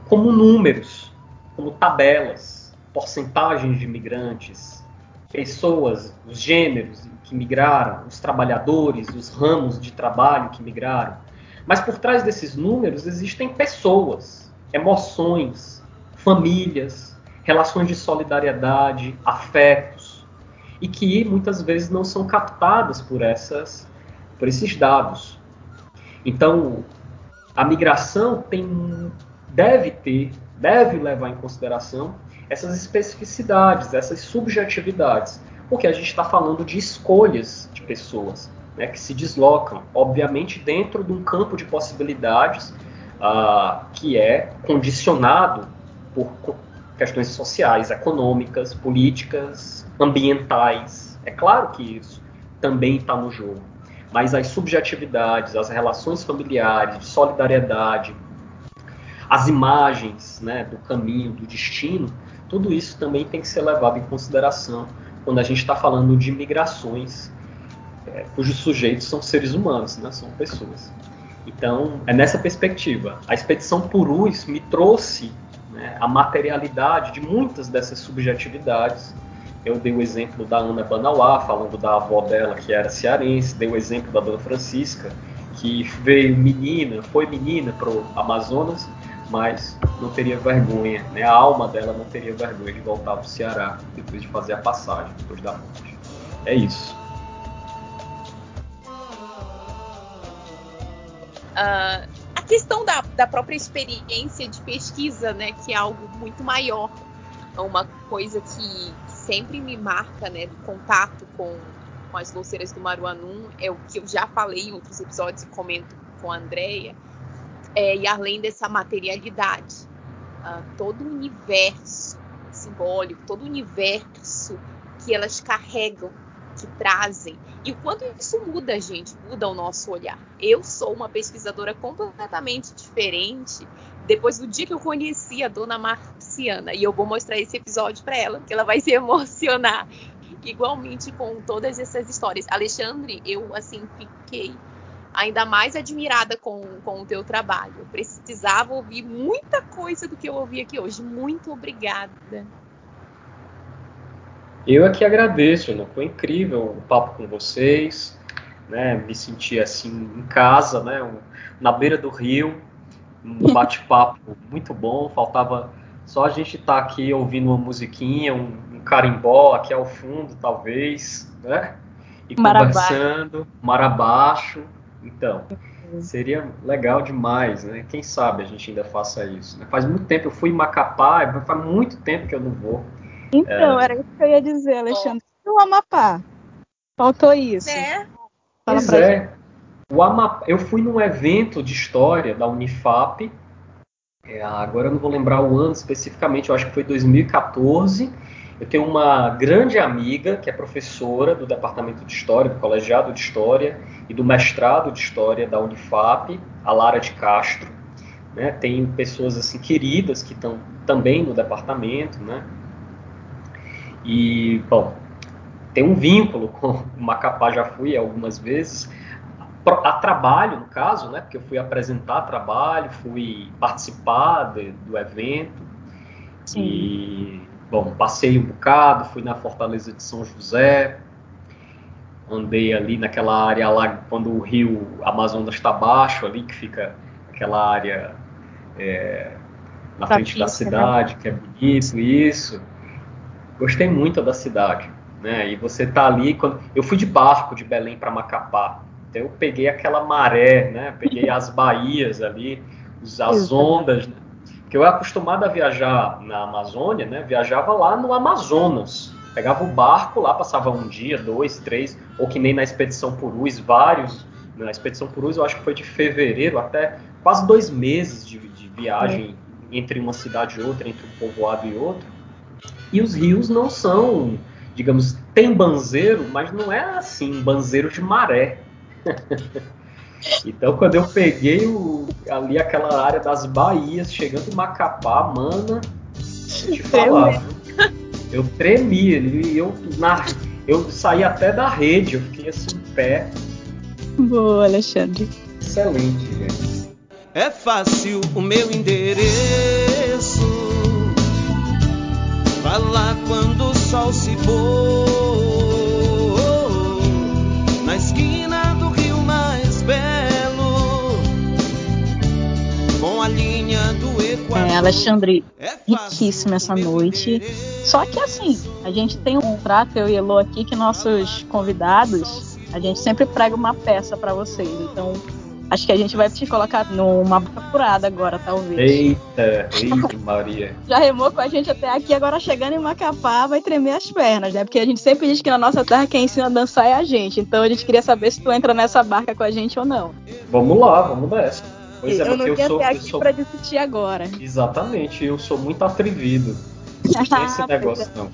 como números, como tabelas, porcentagens de imigrantes, pessoas, os gêneros que migraram, os trabalhadores, os ramos de trabalho que migraram. Mas por trás desses números existem pessoas, emoções, famílias, relações de solidariedade, afetos e que muitas vezes não são captadas por essas por esses dados. Então, a migração tem deve ter, deve levar em consideração essas especificidades, essas subjetividades, porque a gente está falando de escolhas de pessoas né, que se deslocam, obviamente dentro de um campo de possibilidades uh, que é condicionado por questões sociais, econômicas, políticas, ambientais. É claro que isso também está no jogo. Mas as subjetividades, as relações familiares, solidariedade, as imagens né, do caminho, do destino, tudo isso também tem que ser levado em consideração quando a gente está falando de migrações é, cujos sujeitos são seres humanos, né, são pessoas. Então, é nessa perspectiva. A expedição Purus me trouxe né, a materialidade de muitas dessas subjetividades. Eu dei o exemplo da Ana Banauá, falando da avó dela, que era cearense, dei o exemplo da Dona Francisca, que veio menina, foi menina para o Amazonas, mas não teria vergonha, né? a alma dela não teria vergonha de voltar para o Ceará depois de fazer a passagem, depois da morte. É isso. uh, a questão da, da própria experiência de pesquisa, né, que é algo muito maior, é uma coisa que, que sempre me marca, né, do contato com, com as louceiras do Maruanum, é o que eu já falei em outros episódios e comento com a Andrea, é, e além dessa materialidade, uh, todo o universo simbólico, todo o universo que elas carregam que trazem e o quanto isso muda, gente, muda o nosso olhar. Eu sou uma pesquisadora completamente diferente depois do dia que eu conheci a dona Marciana e eu vou mostrar esse episódio para ela, que ela vai se emocionar igualmente com todas essas histórias. Alexandre, eu assim fiquei ainda mais admirada com, com o teu trabalho. Eu precisava ouvir muita coisa do que eu ouvi aqui hoje. Muito obrigada. Eu aqui agradeço, não foi incrível o papo com vocês, né? Me senti assim em casa, né? Na beira do rio, um bate-papo muito bom. Faltava só a gente estar tá aqui ouvindo uma musiquinha, um, um, carimbó aqui ao fundo, talvez, né? E conversando, mar abaixo. Então, seria legal demais, né? Quem sabe a gente ainda faça isso. Né? Faz muito tempo, eu fui em Macapá, faz muito tempo que eu não vou. Então, é... era isso que eu ia dizer, Alexandre. E o Amapá? Faltou isso. Né? Fala pois é. O Amapá, eu fui num evento de história da Unifap. É, agora eu não vou lembrar o ano especificamente, eu acho que foi 2014. Eu tenho uma grande amiga que é professora do Departamento de História, do Colegiado de História e do Mestrado de História da Unifap, a Lara de Castro. Né? Tem pessoas assim queridas que estão também no departamento, né? E, bom, tem um vínculo com o Macapá, já fui algumas vezes, a trabalho, no caso, né? Porque eu fui apresentar trabalho, fui participar de, do evento. Sim. E, bom, passei um bocado, fui na Fortaleza de São José, andei ali naquela área lá, quando o rio Amazonas está baixo, ali que fica aquela área é, na frente da né? cidade, que é bonito, isso gostei muito da cidade, né? E você tá ali quando eu fui de barco de Belém para Macapá, então eu peguei aquela maré, né? Peguei as baías ali, as ondas, né? que eu era acostumado a viajar na Amazônia, né? Viajava lá no Amazonas, pegava o barco lá, passava um dia, dois, três, ou que nem na expedição Purus, vários. Na expedição Purus eu acho que foi de fevereiro até quase dois meses de, de viagem é. entre uma cidade e outra, entre um povoado e outro. E os rios não são, digamos, tem banzeiro, mas não é assim, banzeiro de maré. Então, quando eu peguei o, ali aquela área das baías, chegando em Macapá, mana, eu te falar, eu tremi, eu, na, eu saí até da rede, eu fiquei assim em pé. Boa, Alexandre. Excelente, gente. É fácil o meu endereço Vá lá quando o sol se pôr, É, Alexandre, é riquíssima essa noite. Só que assim, a gente tem um trato, eu e Elo aqui, que nossos convidados, a gente sempre prega uma peça para vocês. Então, Acho que a gente vai te colocar numa furada agora, talvez. Eita, eita, Maria. Já remou com a gente até aqui, agora chegando em Macapá, vai tremer as pernas, né? Porque a gente sempre diz que na nossa terra quem ensina a dançar é a gente. Então a gente queria saber se tu entra nessa barca com a gente ou não. Vamos lá, vamos nessa. Pois é, eu não quero ter aqui sou... pra discutir agora. Exatamente, eu sou muito atrevido. Não tem esse negócio, não.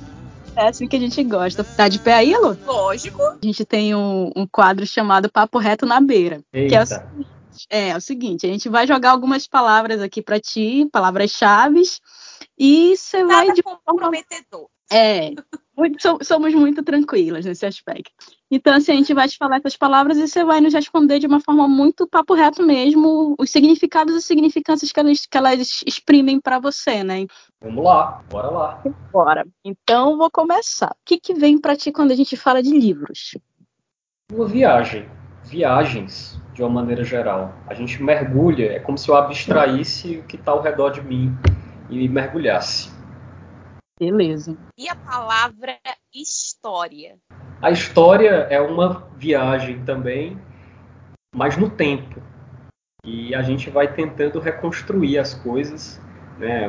É assim que a gente gosta. Tá de pé aí, Lu? Lógico. A gente tem um, um quadro chamado Papo Reto na Beira. Eita. Que é o, seguinte, é, é o seguinte, a gente vai jogar algumas palavras aqui para ti, palavras-chave, e você vai... De comprometedor. É, muito, somos muito tranquilas nesse aspecto. Então, assim, a gente vai te falar essas palavras e você vai nos responder de uma forma muito papo reto mesmo, os significados e significâncias que elas, que elas exprimem para você, né? Vamos lá, bora lá. Bora. Então, vou começar. O que, que vem para ti quando a gente fala de livros? Uma viagem. Viagens, de uma maneira geral. A gente mergulha, é como se eu abstraísse o que está ao redor de mim e mergulhasse. Beleza. E a palavra história? A história é uma viagem também, mas no tempo. e a gente vai tentando reconstruir as coisas, né,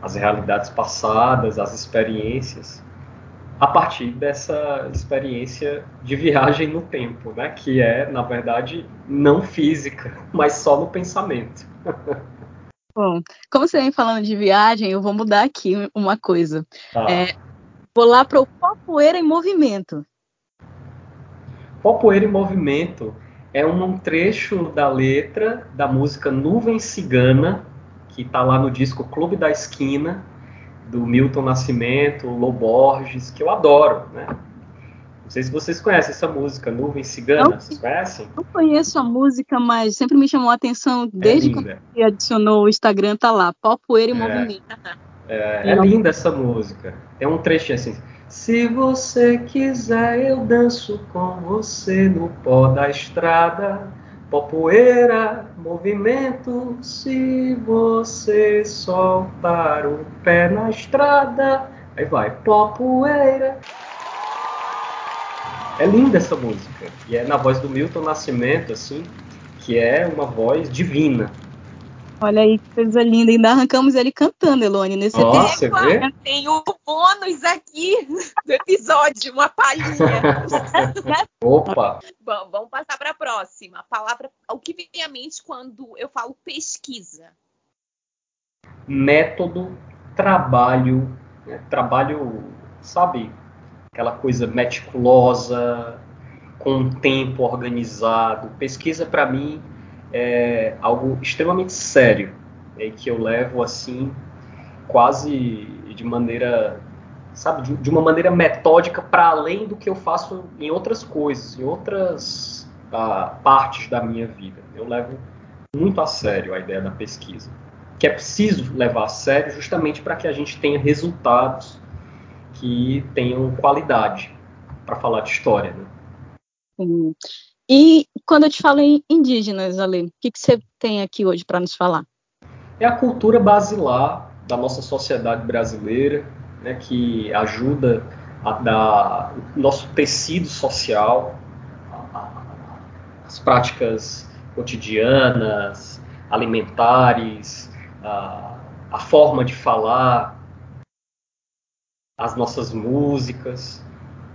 as realidades passadas, as experiências, a partir dessa experiência de viagem no tempo, né, que é, na verdade, não física, mas só no pensamento. Bom, como você vem falando de viagem, eu vou mudar aqui uma coisa. Tá. É, vou lá para o Popoeira em Movimento. Popoeira em Movimento é um trecho da letra da música Nuvem Cigana, que está lá no disco Clube da Esquina, do Milton Nascimento, Lô Borges, que eu adoro, né? Não sei se vocês conhecem essa música, Nuvem Cigana, Não. vocês conhecem? Eu conheço a música, mas sempre me chamou a atenção desde linda. quando você adicionou o Instagram, tá lá, Popoeira em É. Movimento. É, é linda essa música. Tem um trechinho assim. Se você quiser, eu danço com você no pó da estrada. Popoeira, movimento. Se você soltar o pé na estrada, aí vai. Popoeira. É linda essa música. E é na voz do Milton Nascimento, assim, que é uma voz divina. Olha aí que coisa linda. Ainda arrancamos ele cantando, Elone, nesse você Égua, vê? Tem o bônus aqui do episódio, uma palhinha. Opa! Bom, vamos passar para a próxima. A palavra, o que vem à mente quando eu falo pesquisa? método, trabalho, né? trabalho, sabe, aquela coisa meticulosa, com um tempo organizado. Pesquisa para mim é algo extremamente sério, é, que eu levo assim quase de maneira, sabe, de, de uma maneira metódica para além do que eu faço em outras coisas, em outras ah, partes da minha vida. Eu levo muito a sério a ideia da pesquisa que é preciso levar a sério justamente para que a gente tenha resultados que tenham qualidade para falar de história. Né? Sim. E quando eu te falo em indígenas, Ale, o que, que você tem aqui hoje para nos falar? É a cultura basilar da nossa sociedade brasileira, né, que ajuda a dar o nosso tecido social, as práticas cotidianas, alimentares, a, a forma de falar, as nossas músicas.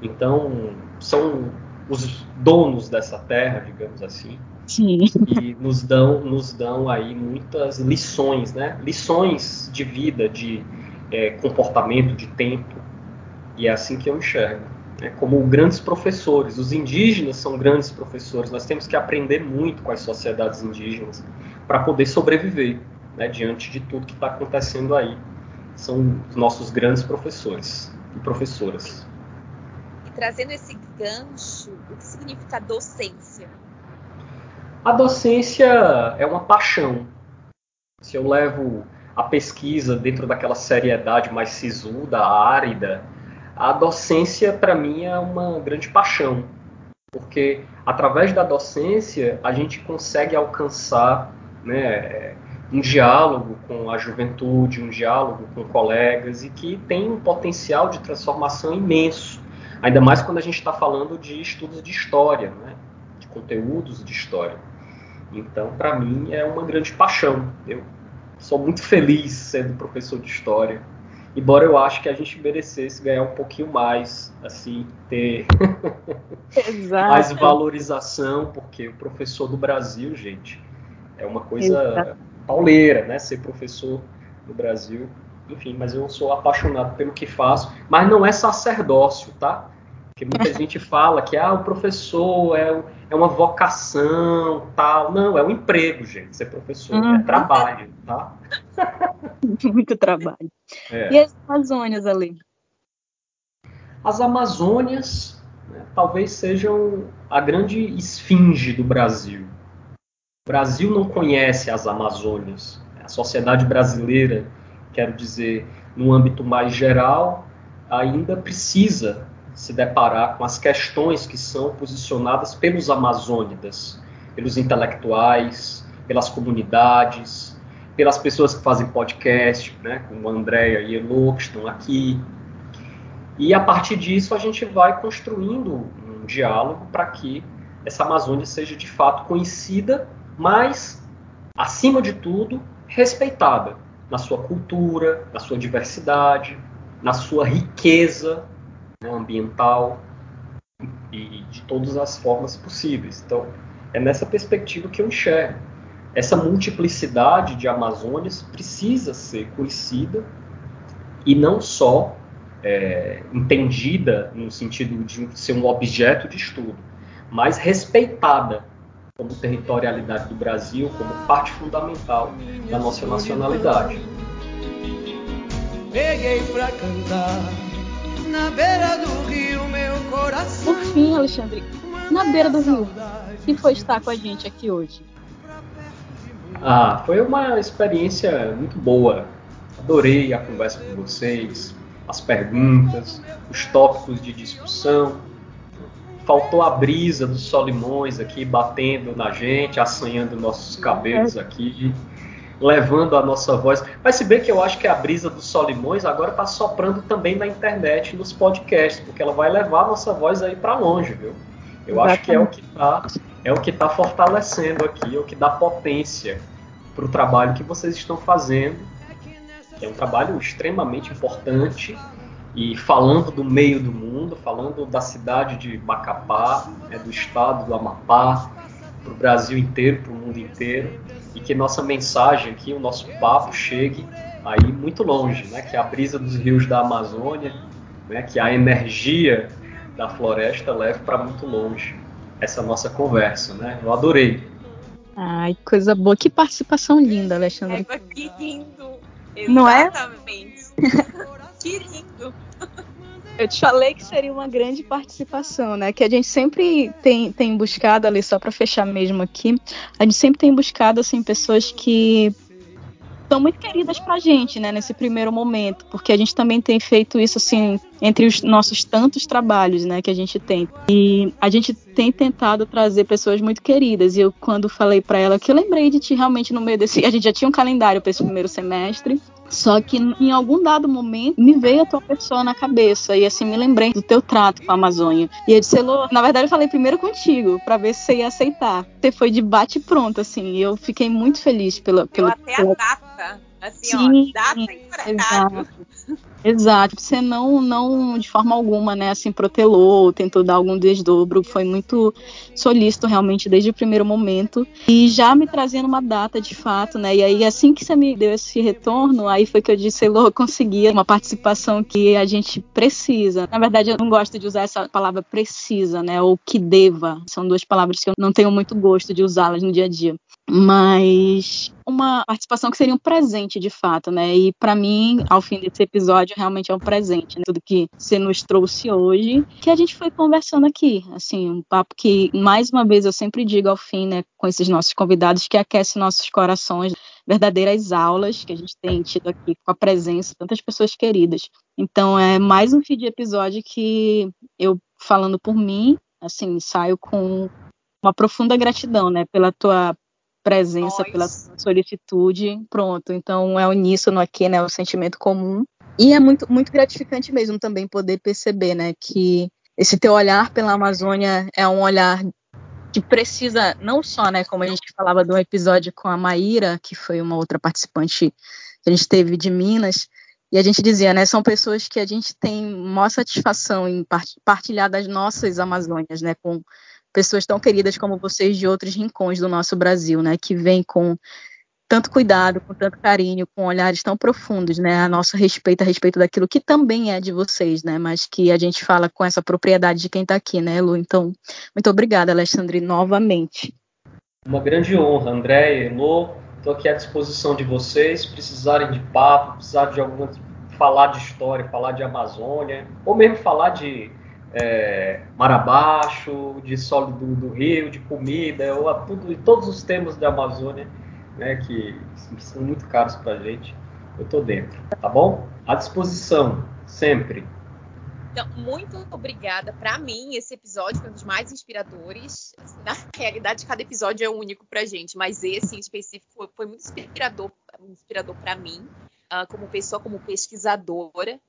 Então, são os donos dessa terra, digamos assim, Sim. e nos dão, nos dão aí muitas lições, né? Lições de vida, de é, comportamento, de tempo. E é assim que eu enxergo. Né? Como grandes professores. Os indígenas são grandes professores. Nós temos que aprender muito com as sociedades indígenas para poder sobreviver né, diante de tudo que está acontecendo aí. São os nossos grandes professores e professoras. Trazendo esse gancho, o que significa docência? A docência é uma paixão. Se eu levo a pesquisa dentro daquela seriedade mais sisuda, árida, a docência para mim é uma grande paixão, porque através da docência a gente consegue alcançar né, um diálogo com a juventude, um diálogo com colegas e que tem um potencial de transformação imenso, ainda mais quando a gente está falando de estudos de história, né, de conteúdos de história. Então, para mim, é uma grande paixão. Eu sou muito feliz sendo professor de história. Embora eu acho que a gente merecesse ganhar um pouquinho mais, assim, ter mais valorização, porque o professor do Brasil, gente, é uma coisa Exato. pauleira, né? Ser professor no Brasil. Enfim, mas eu sou apaixonado pelo que faço, mas não é sacerdócio, tá? Porque muita gente fala que ah, o professor é, é uma vocação, tal. Não, é um emprego, gente, ser professor. É Uhum. trabalho, tá? Muito trabalho. É. E as Amazônias, Ale? As Amazônias né, talvez sejam a grande esfinge do Brasil. O Brasil não conhece as Amazônias. A sociedade brasileira, quero dizer, no âmbito mais geral, ainda precisa se deparar com as questões que são posicionadas pelos amazônidas, pelos intelectuais, pelas comunidades, pelas pessoas que fazem podcast, né, como a Andrea e Elo, que estão aqui. E a partir disso a gente vai construindo um diálogo para que essa Amazônia seja de fato conhecida mas, acima de tudo, respeitada na sua cultura, na sua diversidade, na sua riqueza né, ambiental e de todas as formas possíveis. Então, é nessa perspectiva que eu enxergo. Essa multiplicidade de Amazônias precisa ser conhecida e não só é, entendida no sentido de ser um objeto de estudo, mas respeitada como territorialidade do Brasil, como parte fundamental da nossa nacionalidade. Peguei pra cantar na beira do rio meu coração. Por fim, Alexandre, na beira do rio, que foi estar com a gente aqui hoje? Ah, foi uma experiência muito boa. Adorei a conversa com vocês, as perguntas, os tópicos de discussão. Faltou a brisa dos solimões aqui batendo na gente, assanhando nossos cabelos aqui, levando a nossa voz. Mas se bem que eu acho que a brisa dos solimões agora está soprando também na internet, nos podcasts, porque ela vai levar a nossa voz aí para longe, viu? Eu acho que é o que está é o que está fortalecendo aqui, é o que dá potência para o trabalho que vocês estão fazendo, que é um trabalho extremamente importante e falando do meio do mundo, falando da cidade de Macapá, né, do estado do Amapá, para o Brasil inteiro, para o mundo inteiro, e que nossa mensagem aqui, o nosso papo chegue aí muito longe, né, que a brisa dos rios da Amazônia, né, que a energia da floresta leve para muito longe essa nossa conversa, né? Eu adorei. Ai, coisa boa. Que participação linda, Alexandre. É, que lindo. Não é? Exatamente. que lindo. Eu te falei que seria uma grande participação, né? Que a gente sempre tem, tem buscado ali, só para fechar mesmo aqui, a gente sempre tem buscado, assim, pessoas que são muito queridas pra gente, né, nesse primeiro momento, porque a gente também tem feito isso assim entre os nossos tantos trabalhos, né, que a gente tem. E a gente tem tentado trazer pessoas muito queridas. E eu quando falei para ela que eu lembrei de ti realmente no meio desse, a gente já tinha um calendário para esse primeiro semestre. Só que em algum dado momento me veio a tua pessoa na cabeça e assim me lembrei do teu trato com a Amazônia. E eu disse, na verdade eu falei primeiro contigo para ver se você ia aceitar. Você foi de bate pronto assim. E eu fiquei muito feliz pela pela, eu até pela... a data Assim, Sim, ó, data e exato. exato. Você não, não, de forma alguma, né, assim, protelou, tentou dar algum desdobro. Foi muito solícito, realmente, desde o primeiro momento. E já me trazendo uma data, de fato, né? E aí, assim que você me deu esse retorno, aí foi que eu disse, Elô, consegui uma participação que a gente precisa. Na verdade, eu não gosto de usar essa palavra precisa, né? Ou que deva. São duas palavras que eu não tenho muito gosto de usá-las no dia a dia mas uma participação que seria um presente de fato, né? E para mim, ao fim desse episódio, realmente é um presente, né? Tudo que você nos trouxe hoje, que a gente foi conversando aqui, assim, um papo que mais uma vez eu sempre digo ao fim, né, com esses nossos convidados que aquece nossos corações, verdadeiras aulas que a gente tem tido aqui com a presença de tantas pessoas queridas. Então, é mais um fim de episódio que eu falando por mim, assim, saio com uma profunda gratidão, né, pela tua presença, pela solicitude. Pronto, então é uníssono aqui, né? O sentimento comum. E é muito, muito gratificante mesmo também poder perceber, né, que esse teu olhar pela Amazônia é um olhar que precisa não só, né, como a gente falava do episódio com a Maíra, que foi uma outra participante que a gente teve de Minas, e a gente dizia, né, são pessoas que a gente tem maior satisfação em partilhar das nossas Amazônias, né, com pessoas tão queridas como vocês de outros rincões do nosso Brasil, né, que vêm com tanto cuidado, com tanto carinho, com olhares tão profundos, né, a nosso respeito a respeito daquilo que também é de vocês, né, mas que a gente fala com essa propriedade de quem está aqui, né, Lu? Então, muito obrigada, Alexandre, novamente. Uma grande honra, André e Lu. Estou aqui à disposição de vocês, precisarem de papo, precisar de alguma falar de história, falar de Amazônia, ou mesmo falar de é, mar abaixo, de sólido do, do, rio, de comida, ou tudo, todos os temas da Amazônia, né, que são muito caros para a gente, eu estou dentro, tá bom? À disposição, sempre. Então, muito obrigada. Para mim, esse episódio foi um dos mais inspiradores. Na realidade, cada episódio é único para gente, mas esse em específico foi, foi muito inspirador, inspirador para mim, uh, como pessoa, como pesquisadora.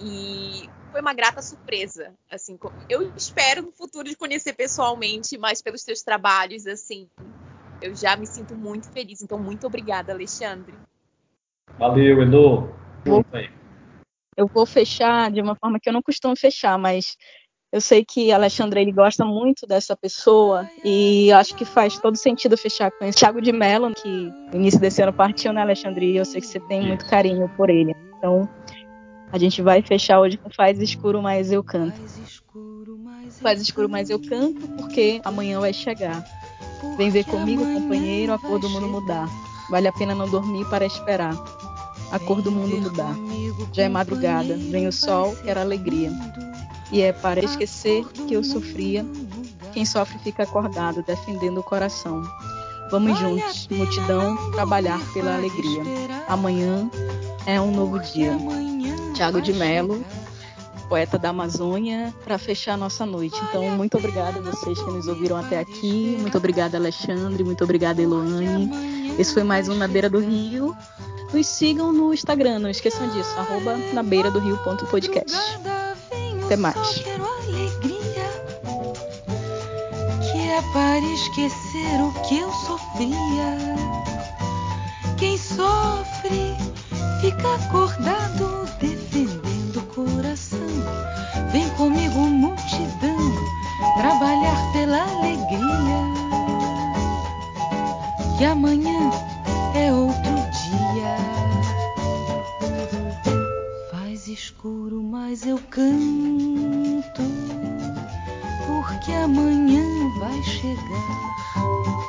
E foi uma grata surpresa, assim, eu espero no futuro de conhecer pessoalmente, mas pelos teus trabalhos, assim, eu já me sinto muito feliz. Então, muito obrigada, Alexandre. Valeu, Elo. Vou, eu vou fechar de uma forma que eu não costumo fechar, mas eu sei que Alexandre ele gosta muito dessa pessoa e acho que faz todo sentido fechar com esse Thiago de Mello, que no início desse ano partiu, né, Alexandre? E eu sei que você tem muito carinho por ele. Então, a gente vai fechar hoje com Faz Escuro, mas eu canto. Faz escuro, mas eu canto porque amanhã vai chegar. Vem ver comigo, companheiro, a cor do mundo mudar. Vale a pena não dormir para esperar. A cor do mundo mudar. Já é madrugada, vem o sol, quero alegria. E é para esquecer que eu sofria. Quem sofre fica acordado, defendendo o coração. Vamos juntos, multidão, trabalhar pela alegria. Amanhã é um novo dia. Tiago de Melo, poeta da Amazônia, para fechar a nossa noite. Então, muito obrigada a vocês que nos ouviram até aqui. Muito obrigada, Alexandre. Muito obrigada, Eloane. Esse foi mais um Na Beira do Rio. Nos sigam no Instagram, não esqueçam disso, arroba na beira do rio.podcast. Até mais. Que é para esquecer o que eu sofria. Quem sofre fica acordado pela alegria. Que amanhã é outro dia. Faz escuro, mas eu canto, porque amanhã vai chegar.